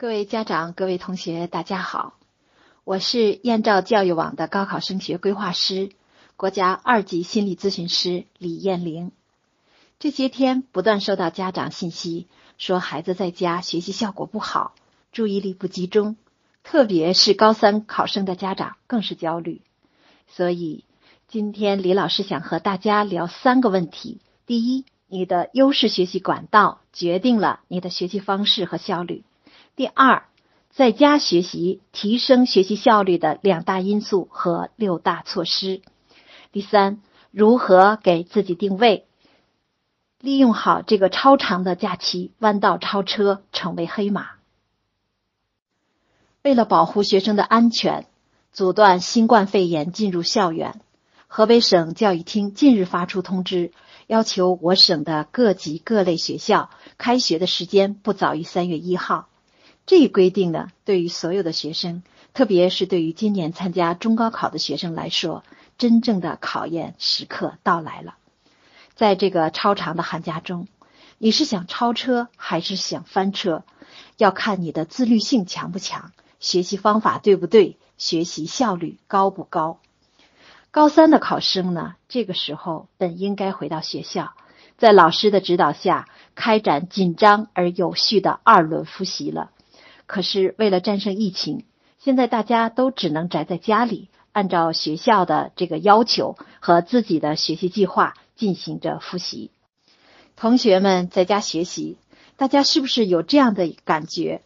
各位家长、各位同学，大家好，我是燕赵教育网的高考升学规划师、国家二级心理咨询师李艳玲。这些天不断收到家长信息，说孩子在家学习效果不好，注意力不集中，特别是高三考生的家长更是焦虑。所以今天李老师想和大家聊三个问题：第一，你的优势学习管道决定了你的学习方式和效率。第二，在家学习提升学习效率的两大因素和六大措施。第三，如何给自己定位，利用好这个超长的假期，弯道超车，成为黑马。为了保护学生的安全，阻断新冠肺炎进入校园，河北省教育厅近日发出通知，要求我省的各级各类学校开学的时间不早于三月一号。这一规定呢，对于所有的学生，特别是对于今年参加中高考的学生来说，真正的考验时刻到来了。在这个超长的寒假中，你是想超车还是想翻车？要看你的自律性强不强，学习方法对不对，学习效率高不高。高三的考生呢，这个时候本应该回到学校，在老师的指导下开展紧张而有序的二轮复习了。可是为了战胜疫情，现在大家都只能宅在家里，按照学校的这个要求和自己的学习计划进行着复习。同学们在家学习，大家是不是有这样的感觉？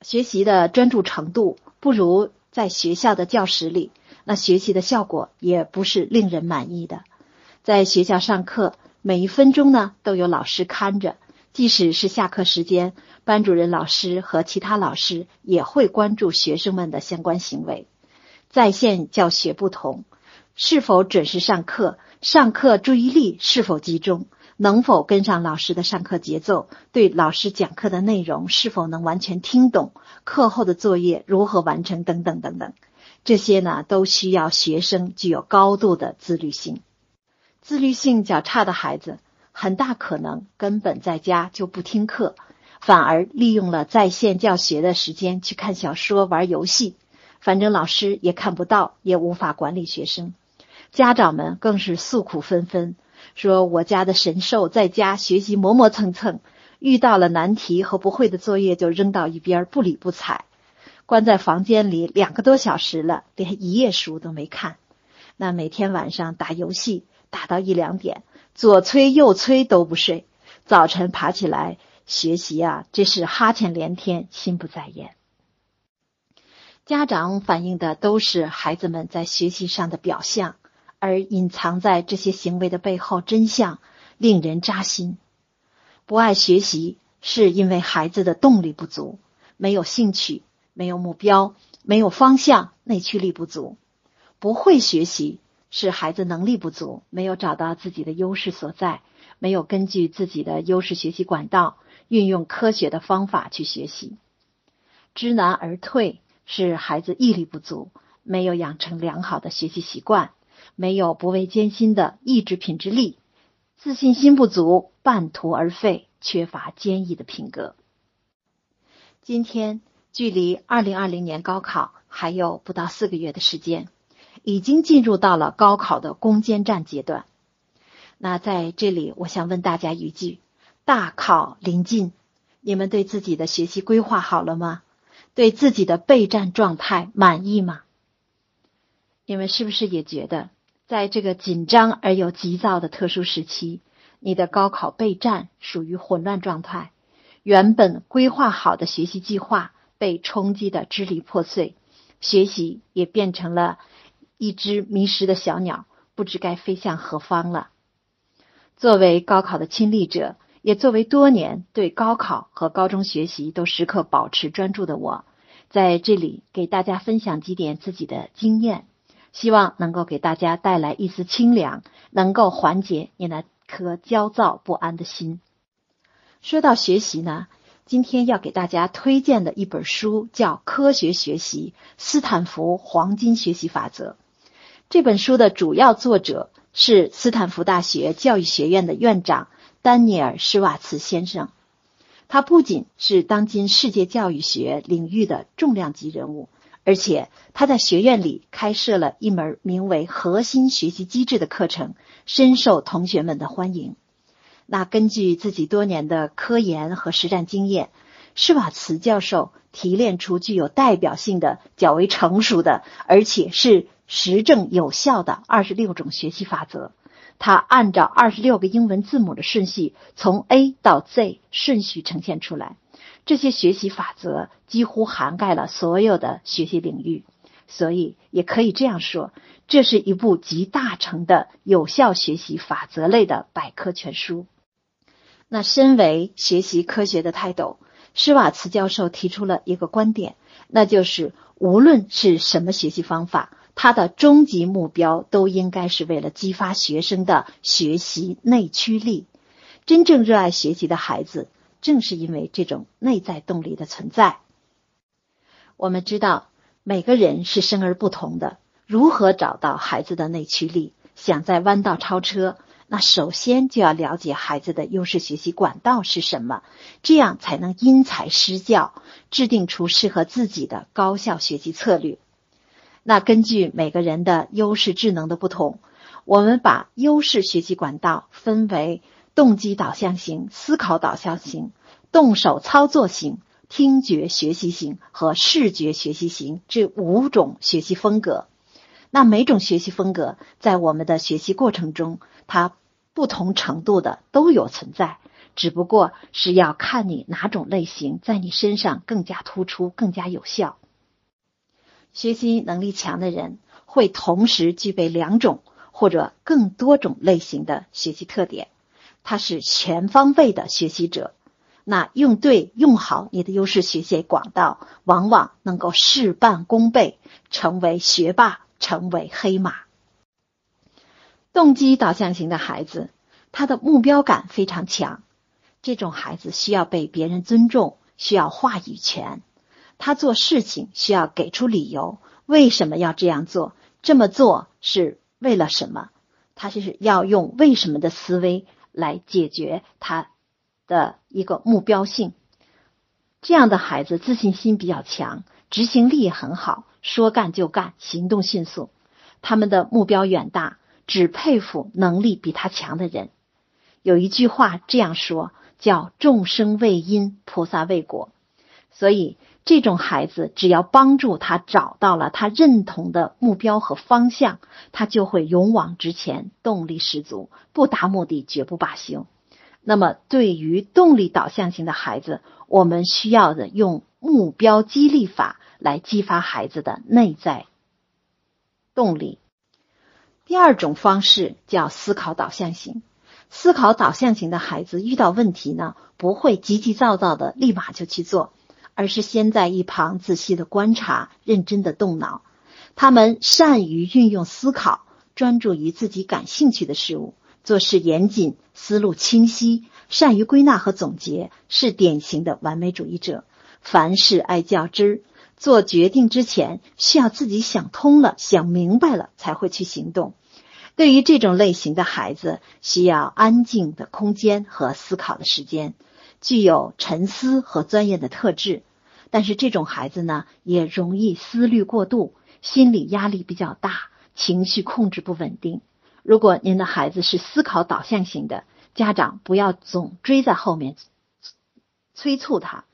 学习的专注程度不如在学校的教室里，那学习的效果也不是令人满意的。在学校上课，每一分钟呢都有老师看着。即使是下课时间，班主任老师和其他老师也会关注学生们的相关行为。在线教学不同，是否准时上课，上课注意力是否集中，能否跟上老师的上课节奏，对老师讲课的内容是否能完全听懂，课后的作业如何完成等等等等，这些呢都需要学生具有高度的自律性。自律性较差的孩子。很大可能根本在家就不听课，反而利用了在线教学的时间去看小说、玩游戏，反正老师也看不到，也无法管理学生。家长们更是诉苦纷纷，说我家的神兽在家学习磨磨蹭蹭，遇到了难题和不会的作业就扔到一边不理不睬，关在房间里两个多小时了，连一页书都没看。那每天晚上打游戏打到一两点。左催右催都不睡，早晨爬起来学习啊，这是哈欠连天，心不在焉。家长反映的都是孩子们在学习上的表象，而隐藏在这些行为的背后真相令人扎心。不爱学习是因为孩子的动力不足，没有兴趣，没有目标，没有方向，内驱力不足。不会学习。是孩子能力不足，没有找到自己的优势所在，没有根据自己的优势学习管道，运用科学的方法去学习。知难而退是孩子毅力不足，没有养成良好的学习习惯，没有不畏艰辛的意志品质力，自信心不足，半途而废，缺乏坚毅的品格。今天距离二零二零年高考还有不到四个月的时间。已经进入到了高考的攻坚战阶段。那在这里，我想问大家一句：大考临近，你们对自己的学习规划好了吗？对自己的备战状态满意吗？你们是不是也觉得，在这个紧张而又急躁的特殊时期，你的高考备战属于混乱状态？原本规划好的学习计划被冲击的支离破碎，学习也变成了。一只迷失的小鸟，不知该飞向何方了。作为高考的亲历者，也作为多年对高考和高中学习都时刻保持专注的我，在这里给大家分享几点自己的经验，希望能够给大家带来一丝清凉，能够缓解你那颗焦躁不安的心。说到学习呢，今天要给大家推荐的一本书叫《科学学习：斯坦福黄金学习法则》。这本书的主要作者是斯坦福大学教育学院的院长丹尼尔·施瓦茨先生。他不仅是当今世界教育学领域的重量级人物，而且他在学院里开设了一门名为“核心学习机制”的课程，深受同学们的欢迎。那根据自己多年的科研和实战经验，施瓦茨教授提炼出具有代表性的、较为成熟的，而且是实证有效的二十六种学习法则。它按照二十六个英文字母的顺序，从 A 到 Z 顺序呈现出来。这些学习法则几乎涵盖了所有的学习领域，所以也可以这样说，这是一部集大成的有效学习法则类的百科全书。那身为学习科学的泰斗，施瓦茨教授提出了一个观点，那就是无论是什么学习方法。他的终极目标都应该是为了激发学生的学习内驱力。真正热爱学习的孩子，正是因为这种内在动力的存在。我们知道，每个人是生而不同的。如何找到孩子的内驱力？想在弯道超车，那首先就要了解孩子的优势学习管道是什么，这样才能因材施教，制定出适合自己的高效学习策略。那根据每个人的优势智能的不同，我们把优势学习管道分为动机导向型、思考导向型、动手操作型、听觉学习型和视觉学习型这五种学习风格。那每种学习风格在我们的学习过程中，它不同程度的都有存在，只不过是要看你哪种类型在你身上更加突出、更加有效。学习能力强的人会同时具备两种或者更多种类型的学习特点，他是全方位的学习者。那用对用好你的优势学习管道，往往能够事半功倍，成为学霸，成为黑马。动机导向型的孩子，他的目标感非常强，这种孩子需要被别人尊重，需要话语权。他做事情需要给出理由，为什么要这样做？这么做是为了什么？他就是要用为什么的思维来解决他的一个目标性。这样的孩子自信心比较强，执行力很好，说干就干，行动迅速。他们的目标远大，只佩服能力比他强的人。有一句话这样说，叫“众生为因，菩萨为果”。所以。这种孩子，只要帮助他找到了他认同的目标和方向，他就会勇往直前，动力十足，不达目的绝不罢休。那么，对于动力导向型的孩子，我们需要的用目标激励法来激发孩子的内在动力。第二种方式叫思考导向型。思考导向型的孩子遇到问题呢，不会急急躁躁的立马就去做。而是先在一旁仔细的观察，认真的动脑。他们善于运用思考，专注于自己感兴趣的事物，做事严谨，思路清晰，善于归纳和总结，是典型的完美主义者。凡事爱较真儿，做决定之前需要自己想通了、想明白了才会去行动。对于这种类型的孩子，需要安静的空间和思考的时间。具有沉思和钻研的特质，但是这种孩子呢，也容易思虑过度，心理压力比较大，情绪控制不稳定。如果您的孩子是思考导向型的，家长不要总追在后面催促他，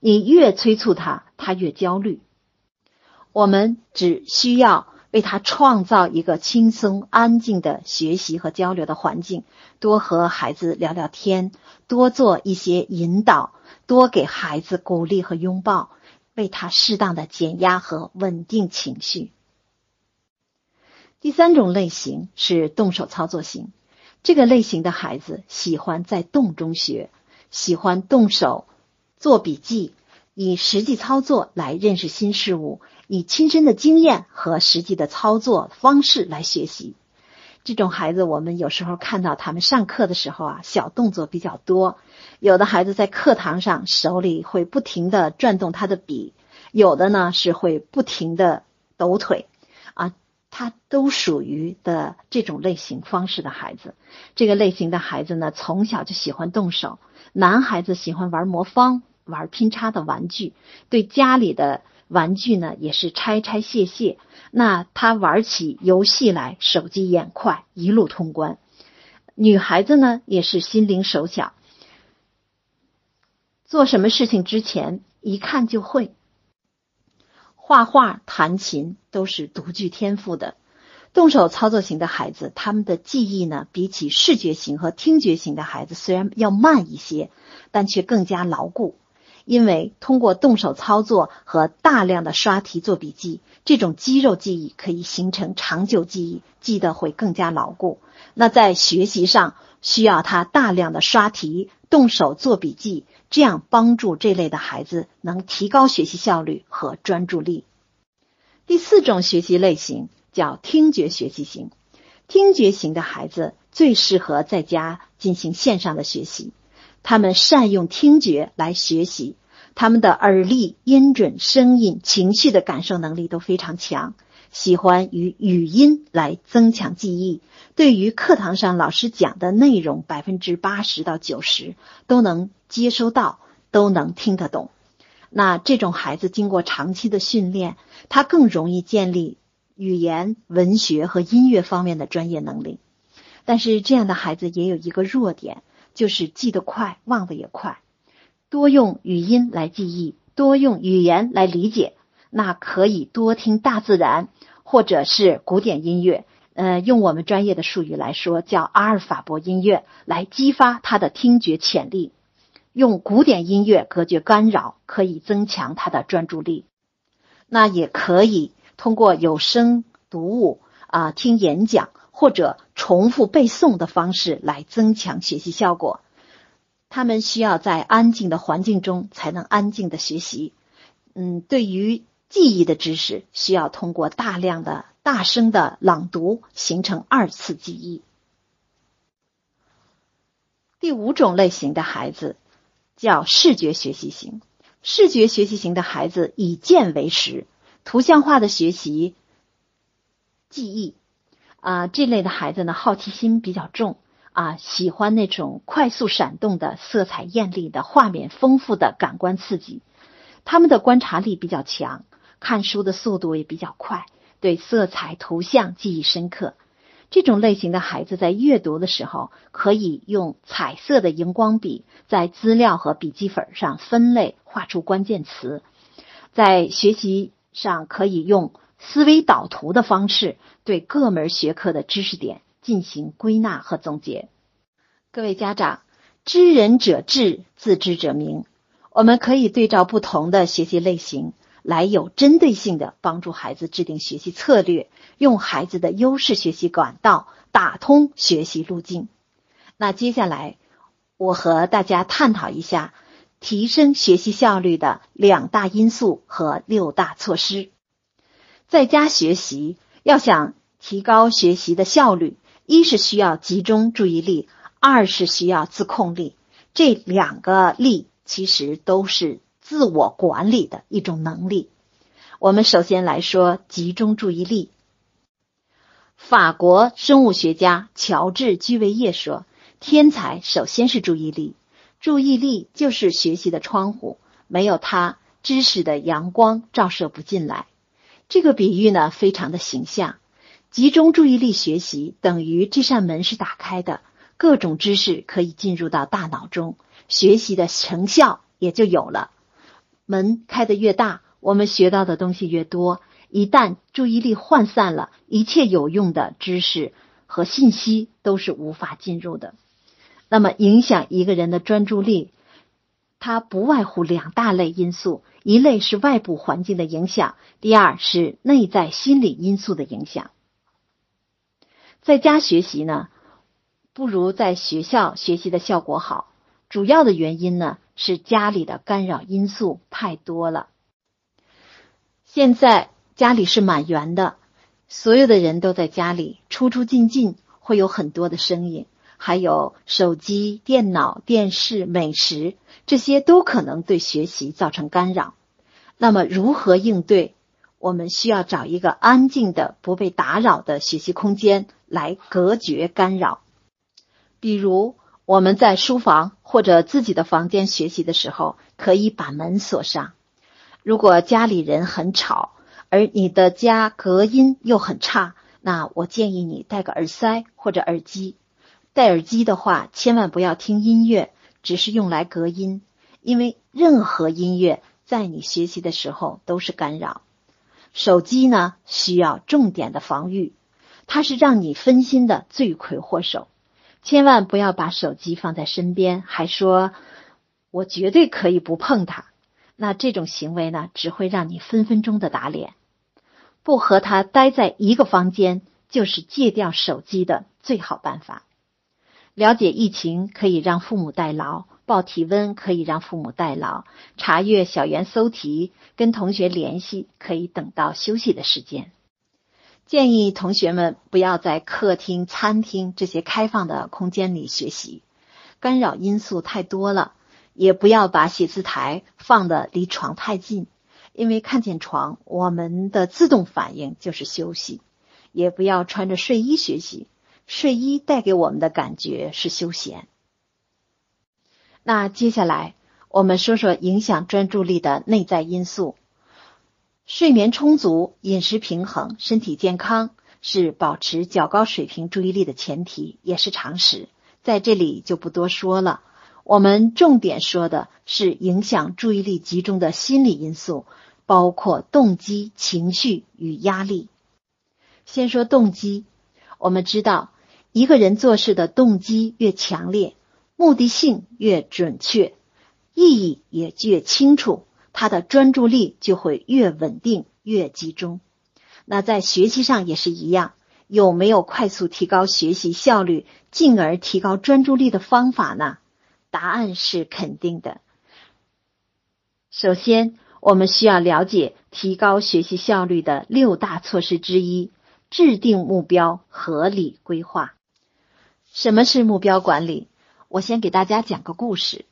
你越催促他，他越焦虑。我们只需要。为他创造一个轻松安静的学习和交流的环境，多和孩子聊聊天，多做一些引导，多给孩子鼓励和拥抱，为他适当的减压和稳定情绪。第三种类型是动手操作型，这个类型的孩子喜欢在动中学，喜欢动手做笔记。以实际操作来认识新事物，以亲身的经验和实际的操作方式来学习。这种孩子，我们有时候看到他们上课的时候啊，小动作比较多。有的孩子在课堂上手里会不停的转动他的笔，有的呢是会不停的抖腿，啊，他都属于的这种类型方式的孩子。这个类型的孩子呢，从小就喜欢动手。男孩子喜欢玩魔方、玩拼插的玩具，对家里的玩具呢也是拆拆卸卸。那他玩起游戏来手疾眼快，一路通关。女孩子呢也是心灵手巧，做什么事情之前一看就会。画画、弹琴都是独具天赋的。动手操作型的孩子，他们的记忆呢，比起视觉型和听觉型的孩子，虽然要慢一些，但却更加牢固。因为通过动手操作和大量的刷题做笔记，这种肌肉记忆可以形成长久记忆，记得会更加牢固。那在学习上，需要他大量的刷题、动手做笔记，这样帮助这类的孩子能提高学习效率和专注力。第四种学习类型。叫听觉学习型，听觉型的孩子最适合在家进行线上的学习。他们善用听觉来学习，他们的耳力、音准、声音、情绪的感受能力都非常强，喜欢与语音来增强记忆。对于课堂上老师讲的内容，百分之八十到九十都能接收到，都能听得懂。那这种孩子经过长期的训练，他更容易建立。语言、文学和音乐方面的专业能力，但是这样的孩子也有一个弱点，就是记得快，忘得也快。多用语音来记忆，多用语言来理解，那可以多听大自然或者是古典音乐。呃，用我们专业的术语来说，叫阿尔法波音乐，来激发他的听觉潜力。用古典音乐隔绝干扰，可以增强他的专注力。那也可以。通过有声读物啊，听演讲或者重复背诵的方式来增强学习效果。他们需要在安静的环境中才能安静的学习。嗯，对于记忆的知识，需要通过大量的大声的朗读形成二次记忆。第五种类型的孩子叫视觉学习型。视觉学习型的孩子以见为实。图像化的学习、记忆啊，这类的孩子呢，好奇心比较重啊，喜欢那种快速闪动的、色彩艳丽的、画面丰富的感官刺激。他们的观察力比较强，看书的速度也比较快，对色彩、图像记忆深刻。这种类型的孩子在阅读的时候，可以用彩色的荧光笔在资料和笔记本上分类，画出关键词，在学习。上可以用思维导图的方式对各门学科的知识点进行归纳和总结。各位家长，知人者智，自知者明。我们可以对照不同的学习类型，来有针对性的帮助孩子制定学习策略，用孩子的优势学习管道打通学习路径。那接下来，我和大家探讨一下。提升学习效率的两大因素和六大措施。在家学习要想提高学习的效率，一是需要集中注意力，二是需要自控力。这两个力其实都是自我管理的一种能力。我们首先来说集中注意力。法国生物学家乔治·居维叶说：“天才首先是注意力。”注意力就是学习的窗户，没有它，知识的阳光照射不进来。这个比喻呢，非常的形象。集中注意力学习，等于这扇门是打开的，各种知识可以进入到大脑中，学习的成效也就有了。门开得越大，我们学到的东西越多。一旦注意力涣散了，一切有用的知识和信息都是无法进入的。那么，影响一个人的专注力，它不外乎两大类因素：一类是外部环境的影响，第二是内在心理因素的影响。在家学习呢，不如在学校学习的效果好。主要的原因呢，是家里的干扰因素太多了。现在家里是满员的，所有的人都在家里，出出进进会有很多的声音。还有手机、电脑、电视、美食，这些都可能对学习造成干扰。那么如何应对？我们需要找一个安静的、不被打扰的学习空间来隔绝干扰。比如，我们在书房或者自己的房间学习的时候，可以把门锁上。如果家里人很吵，而你的家隔音又很差，那我建议你戴个耳塞或者耳机。戴耳机的话，千万不要听音乐，只是用来隔音，因为任何音乐在你学习的时候都是干扰。手机呢，需要重点的防御，它是让你分心的罪魁祸首。千万不要把手机放在身边，还说我绝对可以不碰它。那这种行为呢，只会让你分分钟的打脸。不和他待在一个房间，就是戒掉手机的最好办法。了解疫情可以让父母代劳，报体温可以让父母代劳，查阅小猿搜题、跟同学联系可以等到休息的时间。建议同学们不要在客厅、餐厅这些开放的空间里学习，干扰因素太多了。也不要把写字台放的离床太近，因为看见床，我们的自动反应就是休息。也不要穿着睡衣学习，睡衣带给我们的感觉是休闲。那接下来我们说说影响专注力的内在因素。睡眠充足、饮食平衡、身体健康是保持较高水平注意力的前提，也是常识，在这里就不多说了。我们重点说的是影响注意力集中的心理因素，包括动机、情绪与压力。先说动机，我们知道，一个人做事的动机越强烈，目的性越准确，意义也越清楚。他的专注力就会越稳定、越集中。那在学习上也是一样，有没有快速提高学习效率，进而提高专注力的方法呢？答案是肯定的。首先，我们需要了解提高学习效率的六大措施之一：制定目标、合理规划。什么是目标管理？我先给大家讲个故事。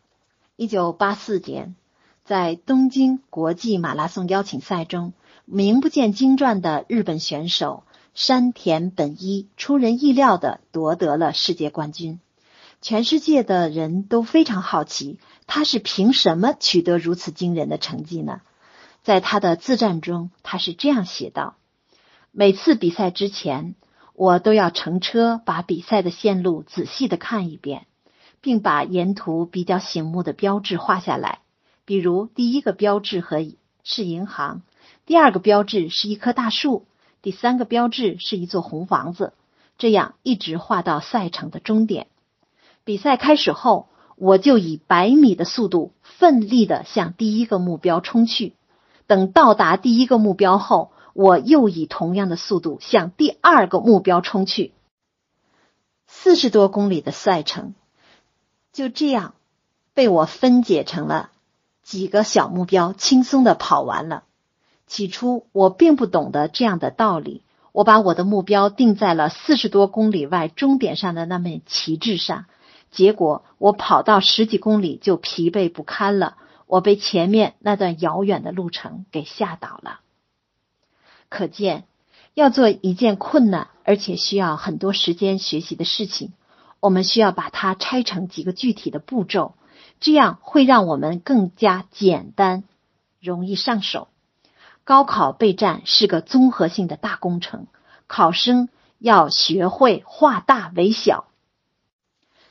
一九八四年。在东京国际马拉松邀请赛中，名不见经传的日本选手山田本一出人意料的夺得了世界冠军。全世界的人都非常好奇，他是凭什么取得如此惊人的成绩呢？在他的自传中，他是这样写道：“每次比赛之前，我都要乘车把比赛的线路仔细的看一遍，并把沿途比较醒目的标志画下来。”比如，第一个标志和是银行，第二个标志是一棵大树，第三个标志是一座红房子，这样一直画到赛程的终点。比赛开始后，我就以百米的速度奋力的向第一个目标冲去。等到达第一个目标后，我又以同样的速度向第二个目标冲去。四十多公里的赛程就这样被我分解成了。几个小目标轻松的跑完了。起初我并不懂得这样的道理，我把我的目标定在了四十多公里外终点上的那面旗帜上。结果我跑到十几公里就疲惫不堪了，我被前面那段遥远的路程给吓倒了。可见，要做一件困难而且需要很多时间学习的事情，我们需要把它拆成几个具体的步骤。这样会让我们更加简单，容易上手。高考备战是个综合性的大工程，考生要学会化大为小，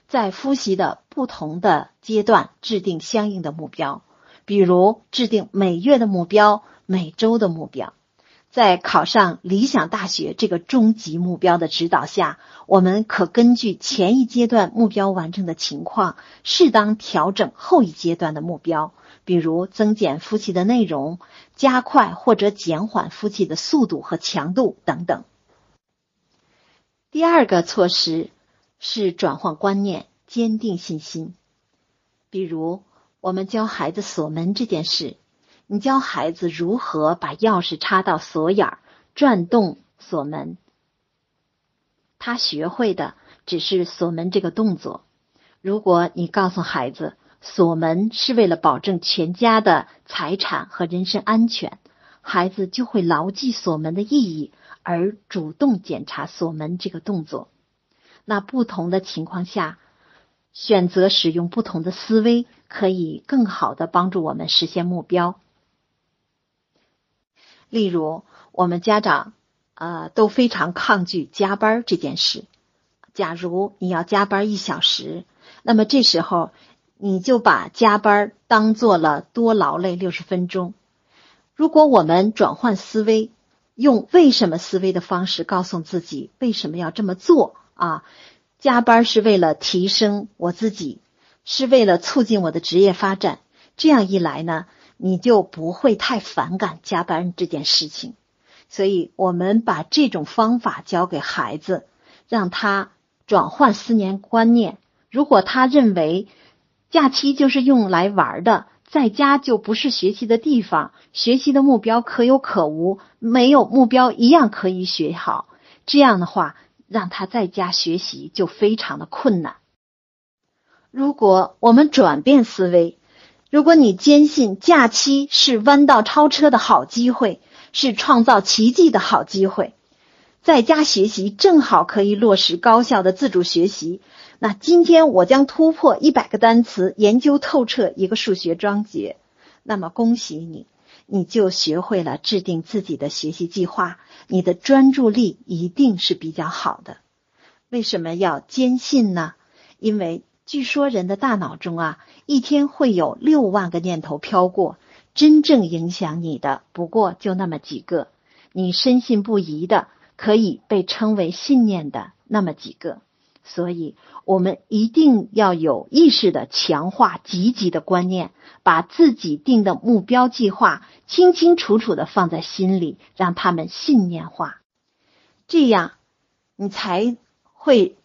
在复习的不同的阶段制定相应的目标，比如制定每月的目标、每周的目标。在考上理想大学这个终极目标的指导下，我们可根据前一阶段目标完成的情况，适当调整后一阶段的目标，比如增减复习的内容，加快或者减缓复习的速度和强度等等。第二个措施是转换观念，坚定信心。比如，我们教孩子锁门这件事。你教孩子如何把钥匙插到锁眼儿，转动锁门。他学会的只是锁门这个动作。如果你告诉孩子锁门是为了保证全家的财产和人身安全，孩子就会牢记锁门的意义，而主动检查锁门这个动作。那不同的情况下，选择使用不同的思维，可以更好的帮助我们实现目标。例如，我们家长呃都非常抗拒加班这件事。假如你要加班一小时，那么这时候你就把加班当做了多劳累六十分钟。如果我们转换思维，用为什么思维的方式告诉自己为什么要这么做啊？加班是为了提升我自己，是为了促进我的职业发展。这样一来呢？你就不会太反感加班这件事情，所以我们把这种方法教给孩子，让他转换思念观念。如果他认为假期就是用来玩的，在家就不是学习的地方，学习的目标可有可无，没有目标一样可以学好。这样的话，让他在家学习就非常的困难。如果我们转变思维。如果你坚信假期是弯道超车的好机会，是创造奇迹的好机会，在家学习正好可以落实高效的自主学习。那今天我将突破一百个单词，研究透彻一个数学章节。那么恭喜你，你就学会了制定自己的学习计划，你的专注力一定是比较好的。为什么要坚信呢？因为。据说人的大脑中啊，一天会有六万个念头飘过，真正影响你的不过就那么几个。你深信不疑的，可以被称为信念的那么几个。所以，我们一定要有意识的强化积极的观念，把自己定的目标计划清清楚楚的放在心里，让他们信念化。这样，你才会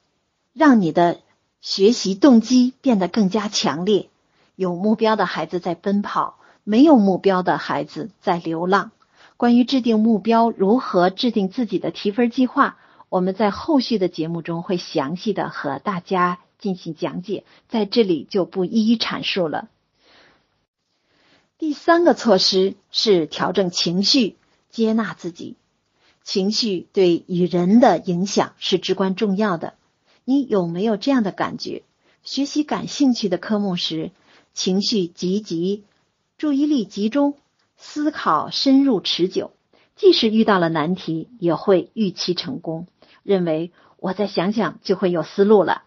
让你的。学习动机变得更加强烈。有目标的孩子在奔跑，没有目标的孩子在流浪。关于制定目标，如何制定自己的提分计划，我们在后续的节目中会详细的和大家进行讲解，在这里就不一一阐述了。第三个措施是调整情绪，接纳自己。情绪对与人的影响是至关重要的。你有没有这样的感觉？学习感兴趣的科目时，情绪积极，注意力集中，思考深入持久。即使遇到了难题，也会预期成功，认为我再想想就会有思路了。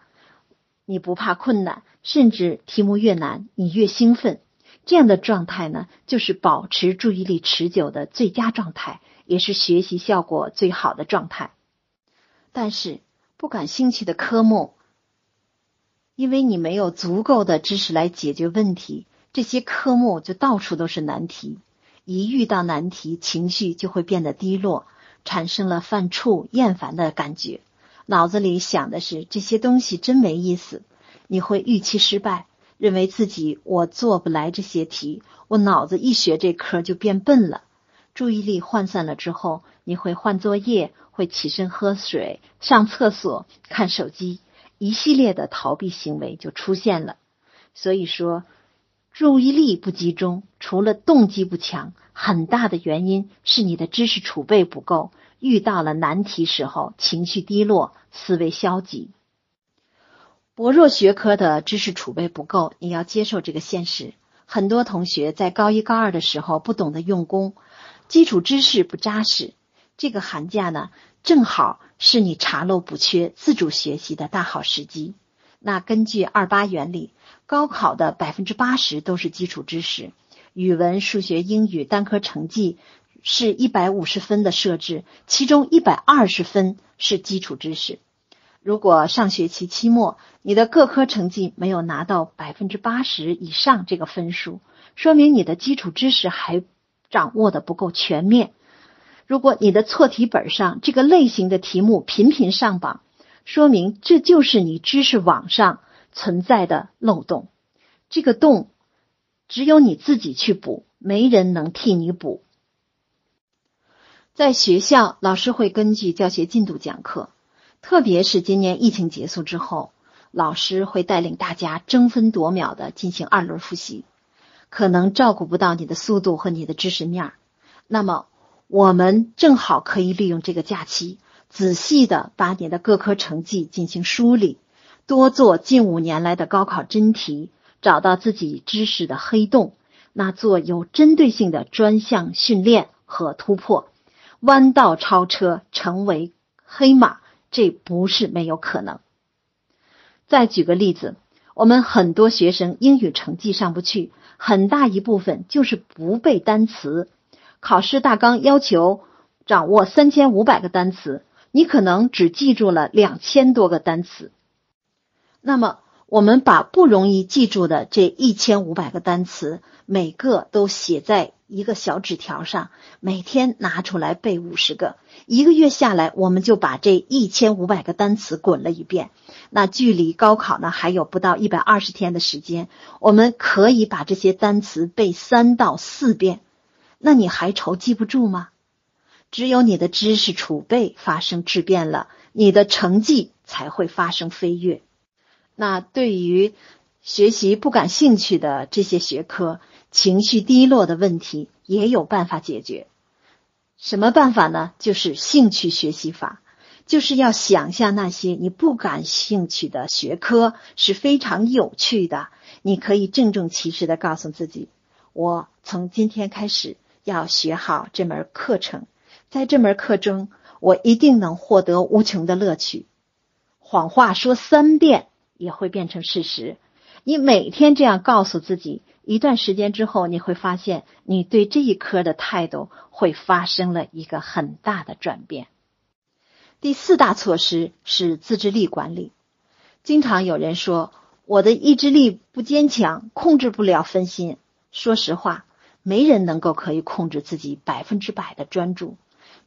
你不怕困难，甚至题目越难，你越兴奋。这样的状态呢，就是保持注意力持久的最佳状态，也是学习效果最好的状态。但是。不感兴趣的科目，因为你没有足够的知识来解决问题，这些科目就到处都是难题。一遇到难题，情绪就会变得低落，产生了犯怵、厌烦的感觉。脑子里想的是这些东西真没意思，你会预期失败，认为自己我做不来这些题，我脑子一学这科就变笨了。注意力涣散了之后，你会换作业。会起身喝水、上厕所、看手机，一系列的逃避行为就出现了。所以说，注意力不集中，除了动机不强，很大的原因是你的知识储备不够。遇到了难题时候，情绪低落，思维消极。薄弱学科的知识储备不够，你要接受这个现实。很多同学在高一、高二的时候不懂得用功，基础知识不扎实。这个寒假呢，正好是你查漏补缺、自主学习的大好时机。那根据二八原理，高考的百分之八十都是基础知识，语文、数学、英语单科成绩是一百五十分的设置，其中一百二十分是基础知识。如果上学期期末你的各科成绩没有拿到百分之八十以上这个分数，说明你的基础知识还掌握的不够全面。如果你的错题本上这个类型的题目频频上榜，说明这就是你知识网上存在的漏洞。这个洞只有你自己去补，没人能替你补。在学校，老师会根据教学进度讲课，特别是今年疫情结束之后，老师会带领大家争分夺秒的进行二轮复习，可能照顾不到你的速度和你的知识面儿，那么。我们正好可以利用这个假期，仔细的把你的各科成绩进行梳理，多做近五年来的高考真题，找到自己知识的黑洞，那做有针对性的专项训练和突破，弯道超车成为黑马，这不是没有可能。再举个例子，我们很多学生英语成绩上不去，很大一部分就是不背单词。考试大纲要求掌握三千五百个单词，你可能只记住了两千多个单词。那么，我们把不容易记住的这一千五百个单词，每个都写在一个小纸条上，每天拿出来背五十个。一个月下来，我们就把这一千五百个单词滚了一遍。那距离高考呢，还有不到一百二十天的时间，我们可以把这些单词背三到四遍。那你还愁记不住吗？只有你的知识储备发生质变了，你的成绩才会发生飞跃。那对于学习不感兴趣的这些学科，情绪低落的问题也有办法解决。什么办法呢？就是兴趣学习法，就是要想象那些你不感兴趣的学科是非常有趣的。你可以郑重其事的告诉自己：我从今天开始要学好这门课程，在这门课中，我一定能获得无穷的乐趣。谎话说三遍。也会变成事实。你每天这样告诉自己，一段时间之后，你会发现你对这一科的态度会发生了一个很大的转变。第四大措施是自制力管理。经常有人说我的意志力不坚强，控制不了分心。说实话，没人能够可以控制自己百分之百的专注。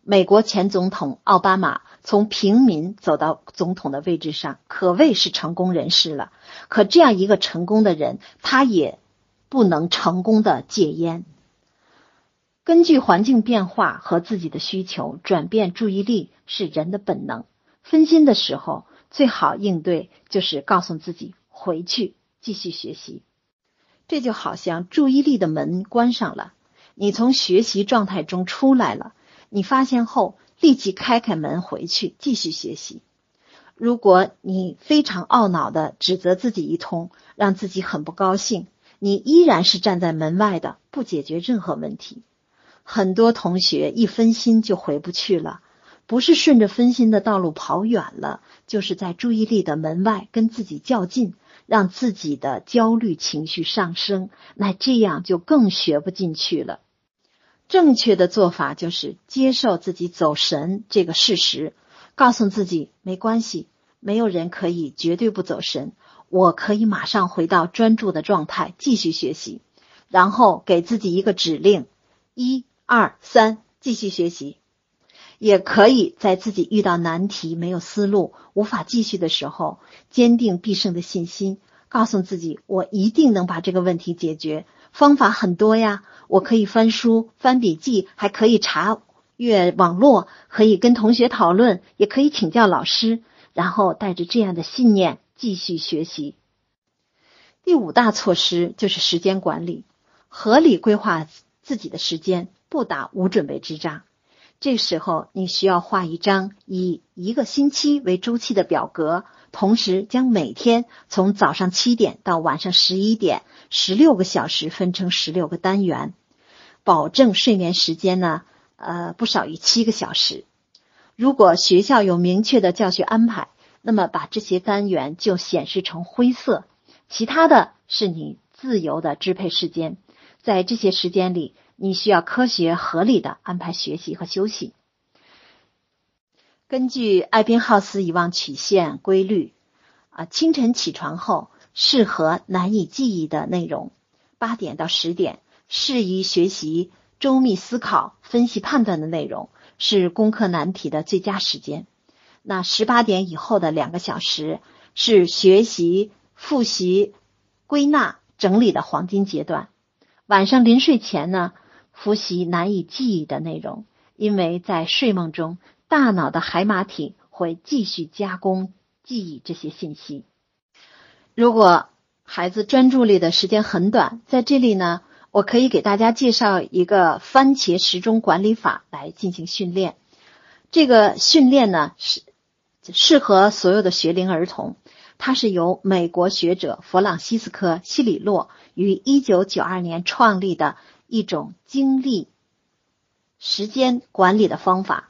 美国前总统奥巴马从平民走到总统的位置上，可谓是成功人士了。可这样一个成功的人，他也不能成功的戒烟。根据环境变化和自己的需求转变注意力是人的本能。分心的时候，最好应对就是告诉自己回去继续学习。这就好像注意力的门关上了，你从学习状态中出来了。你发现后，立即开开门回去继续学习。如果你非常懊恼的指责自己一通，让自己很不高兴，你依然是站在门外的，不解决任何问题。很多同学一分心就回不去了，不是顺着分心的道路跑远了，就是在注意力的门外跟自己较劲，让自己的焦虑情绪上升，那这样就更学不进去了。正确的做法就是接受自己走神这个事实，告诉自己没关系，没有人可以绝对不走神，我可以马上回到专注的状态继续学习，然后给自己一个指令：一、二、三，继续学习。也可以在自己遇到难题、没有思路、无法继续的时候，坚定必胜的信心，告诉自己我一定能把这个问题解决。方法很多呀。我可以翻书、翻笔记，还可以查阅网络，可以跟同学讨论，也可以请教老师，然后带着这样的信念继续学习。第五大措施就是时间管理，合理规划自己的时间，不打无准备之仗。这时候你需要画一张以一个星期为周期的表格，同时将每天从早上七点到晚上十一点。十六个小时分成十六个单元，保证睡眠时间呢，呃，不少于七个小时。如果学校有明确的教学安排，那么把这些单元就显示成灰色，其他的是你自由的支配时间。在这些时间里，你需要科学合理的安排学习和休息。根据艾宾浩斯遗忘曲线规律，啊，清晨起床后。适合难以记忆的内容，八点到十点适宜学习周密思考、分析判断的内容，是攻克难题的最佳时间。那十八点以后的两个小时是学习、复习、归纳、整理的黄金阶段。晚上临睡前呢，复习难以记忆的内容，因为在睡梦中，大脑的海马体会继续加工记忆这些信息。如果孩子专注力的时间很短，在这里呢，我可以给大家介绍一个番茄时钟管理法来进行训练。这个训练呢是适合所有的学龄儿童。它是由美国学者弗朗西斯科·西里洛于一九九二年创立的一种精力时间管理的方法，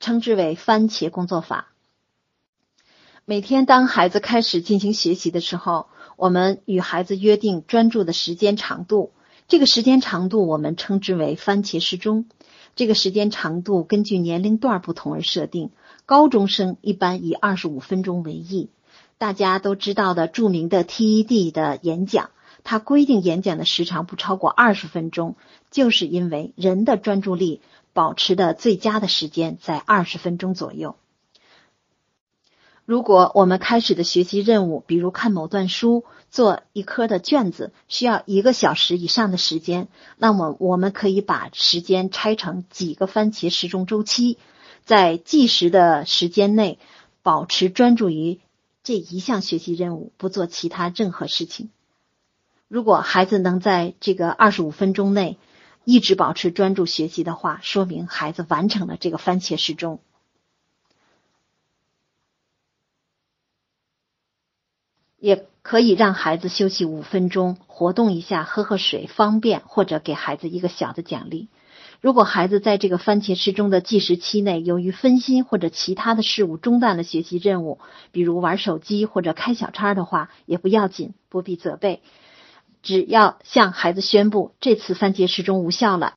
称之为番茄工作法。每天当孩子开始进行学习的时候，我们与孩子约定专注的时间长度，这个时间长度我们称之为番茄时钟。这个时间长度根据年龄段不同而设定，高中生一般以二十五分钟为宜。大家都知道的著名的 TED 的演讲，它规定演讲的时长不超过二十分钟，就是因为人的专注力保持的最佳的时间在二十分钟左右。如果我们开始的学习任务，比如看某段书、做一科的卷子，需要一个小时以上的时间，那么我们可以把时间拆成几个番茄时钟周期，在计时的时间内保持专注于。这一项学习任务不做其他任何事情。如果孩子能在这个二十五分钟内一直保持专注学习的话，说明孩子完成了这个番茄时钟。也可以让孩子休息五分钟，活动一下，喝喝水，方便或者给孩子一个小的奖励。如果孩子在这个番茄时钟的计时期内，由于分心或者其他的事物中断了学习任务，比如玩手机或者开小差的话，也不要紧，不必责备。只要向孩子宣布这次番茄时钟无效了，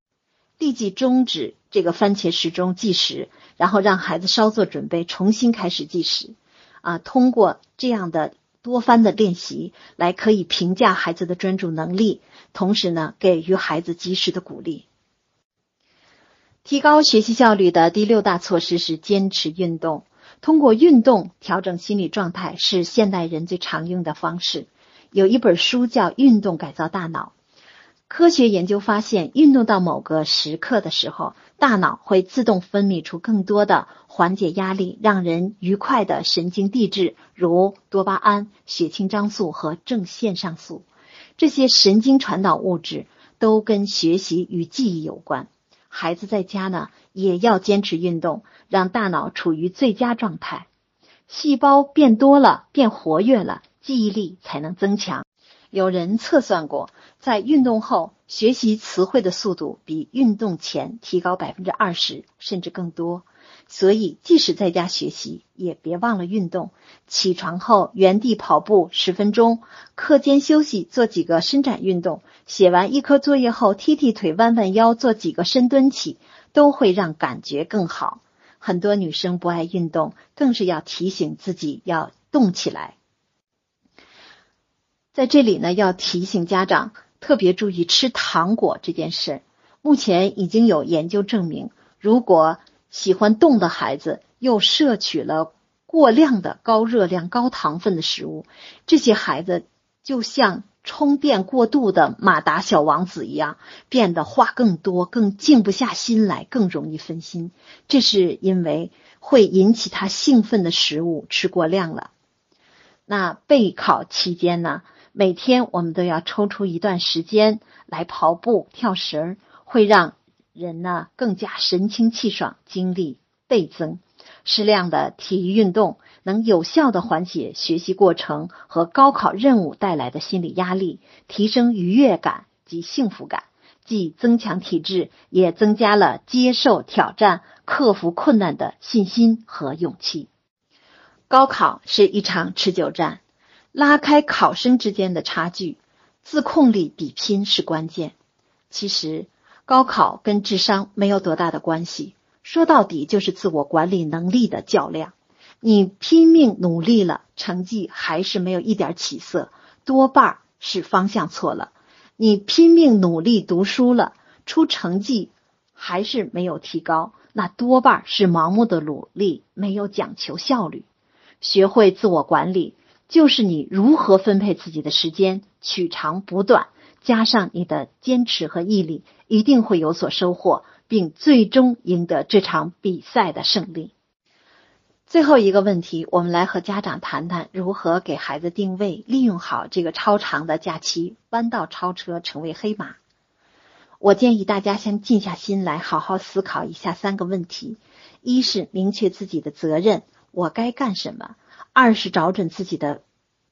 立即终止这个番茄时钟计时，然后让孩子稍作准备，重新开始计时。啊，通过这样的多番的练习，来可以评价孩子的专注能力，同时呢，给予孩子及时的鼓励。提高学习效率的第六大措施是坚持运动。通过运动调整心理状态是现代人最常用的方式。有一本书叫《运动改造大脑》。科学研究发现，运动到某个时刻的时候，大脑会自动分泌出更多的缓解压力、让人愉快的神经递质，如多巴胺、血清张素和正腺上素。这些神经传导物质都跟学习与记忆有关。孩子在家呢，也要坚持运动，让大脑处于最佳状态，细胞变多了，变活跃了，记忆力才能增强。有人测算过，在运动后学习词汇的速度比运动前提高百分之二十，甚至更多。所以，即使在家学习，也别忘了运动。起床后原地跑步十分钟，课间休息做几个伸展运动，写完一科作业后踢踢腿、弯弯腰，做几个深蹲起，都会让感觉更好。很多女生不爱运动，更是要提醒自己要动起来。在这里呢，要提醒家长特别注意吃糖果这件事。目前已经有研究证明，如果喜欢动的孩子又摄取了过量的高热量、高糖分的食物，这些孩子就像充电过度的马达小王子一样，变得话更多、更静不下心来、更容易分心。这是因为会引起他兴奋的食物吃过量了。那备考期间呢，每天我们都要抽出一段时间来跑步、跳绳，会让。人呢更加神清气爽，精力倍增。适量的体育运动能有效的缓解学习过程和高考任务带来的心理压力，提升愉悦感及幸福感，既增强体质，也增加了接受挑战、克服困难的信心和勇气。高考是一场持久战，拉开考生之间的差距，自控力比拼是关键。其实。高考跟智商没有多大的关系，说到底就是自我管理能力的较量。你拼命努力了，成绩还是没有一点起色，多半是方向错了。你拼命努力读书了，出成绩还是没有提高，那多半是盲目的努力，没有讲求效率。学会自我管理，就是你如何分配自己的时间，取长补短。加上你的坚持和毅力，一定会有所收获，并最终赢得这场比赛的胜利。最后一个问题，我们来和家长谈谈如何给孩子定位，利用好这个超长的假期，弯道超车，成为黑马。我建议大家先静下心来，好好思考一下三个问题：一是明确自己的责任，我该干什么；二是找准自己的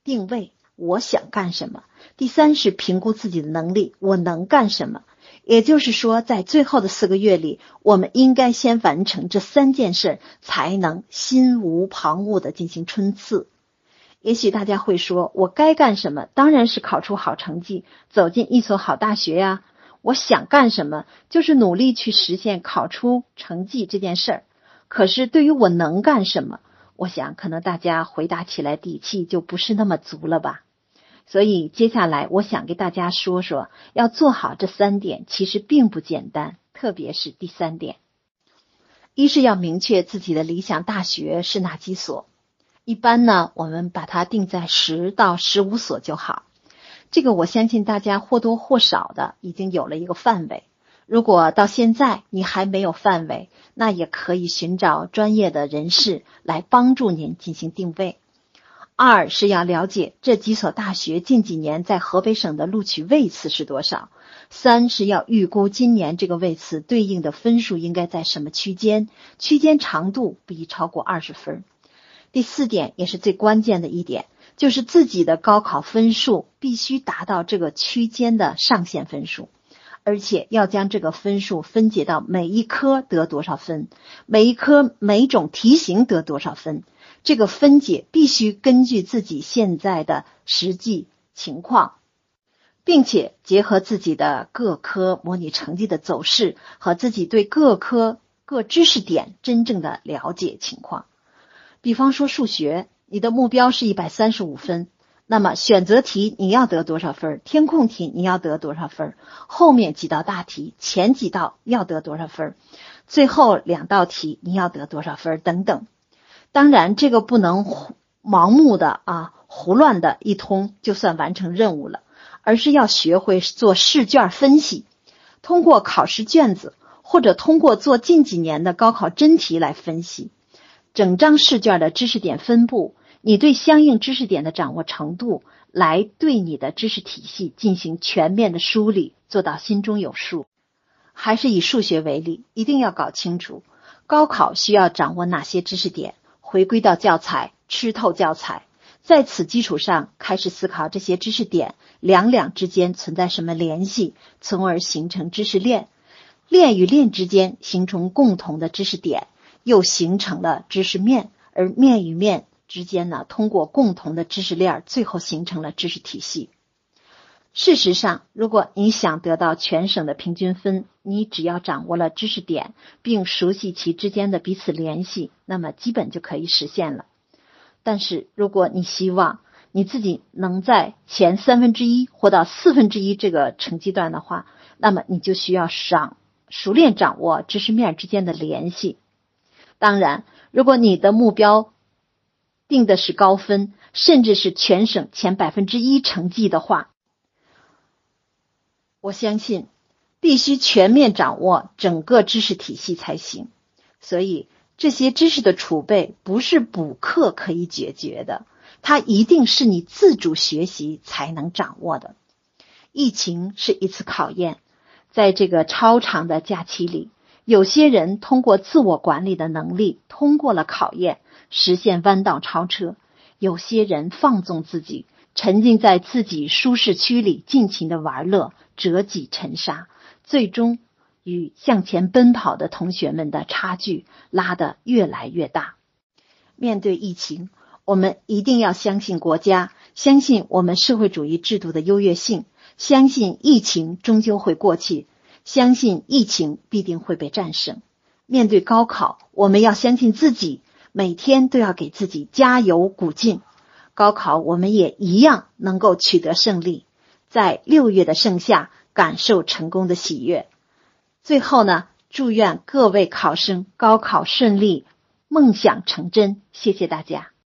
定位，我想干什么；第三是评估自己的能力，我能干什么。也就是说，在最后的四个月里，我们应该先完成这三件事，才能心无旁骛地进行冲刺。也许大家会说，我该干什么？当然是考出好成绩，走进一所好大学呀。我想干什么？就是努力去实现考出成绩这件事儿。可是对于我能干什么，我想可能大家回答起来底气就不是那么足了吧。所以接下来我想给大家说说，要做好这三点其实并不简单，特别是第三点，一是要明确自己的理想大学是哪几所，一般呢我们把它定在十到十五所就好。这个我相信大家或多或少的已经有了一个范围。如果到现在你还没有范围，那也可以寻找专业的人士来帮助您进行定位。二是要了解这几所大学近几年在河北省的录取位次是多少。三是要预估今年这个位次对应的分数应该在什么区间，区间长度不宜超过二十分。第四点也是最关键的一点，就是自己的高考分数必须达到这个区间的上限分数，而且要将这个分数分解到每一科得多少分，每一科每种题型得多少分。这个分解必须根据自己现在的实际情况，并且结合自己的各科模拟成绩的走势和自己对各科各知识点真正的了解情况。比方说数学，你的目标是一百三十五分，那么选择题你要得多少分？填空题你要得多少分？后面几道大题，前几道要得多少分？最后两道题你要得多少分？等等。当然，这个不能盲目的啊，胡乱的一通就算完成任务了，而是要学会做试卷分析，通过考试卷子或者通过做近几年的高考真题来分析整张试卷的知识点分布，你对相应知识点的掌握程度，来对你的知识体系进行全面的梳理，做到心中有数。还是以数学为例，一定要搞清楚高考需要掌握哪些知识点。回归到教材，吃透教材，在此基础上开始思考这些知识点两两之间存在什么联系，从而形成知识链。链与链之间形成共同的知识点，又形成了知识面，而面与面之间呢，通过共同的知识链，最后形成了知识体系。事实上，如果你想得到全省的平均分，你只要掌握了知识点，并熟悉其之间的彼此联系，那么基本就可以实现了。但是，如果你希望你自己能在前三分之一或到四分之一这个成绩段的话，那么你就需要掌熟练掌握知识面之间的联系。当然，如果你的目标定的是高分，甚至是全省前百分之一成绩的话，我相信，必须全面掌握整个知识体系才行。所以，这些知识的储备不是补课可以解决的，它一定是你自主学习才能掌握的。疫情是一次考验，在这个超长的假期里，有些人通过自我管理的能力通过了考验，实现弯道超车；有些人放纵自己。沉浸在自己舒适区里，尽情的玩乐，折戟沉沙，最终与向前奔跑的同学们的差距拉得越来越大。面对疫情，我们一定要相信国家，相信我们社会主义制度的优越性，相信疫情终究会过去，相信疫情必定会被战胜。面对高考，我们要相信自己，每天都要给自己加油鼓劲。高考，我们也一样能够取得胜利，在六月的盛夏感受成功的喜悦。最后呢，祝愿各位考生高考顺利，梦想成真。谢谢大家。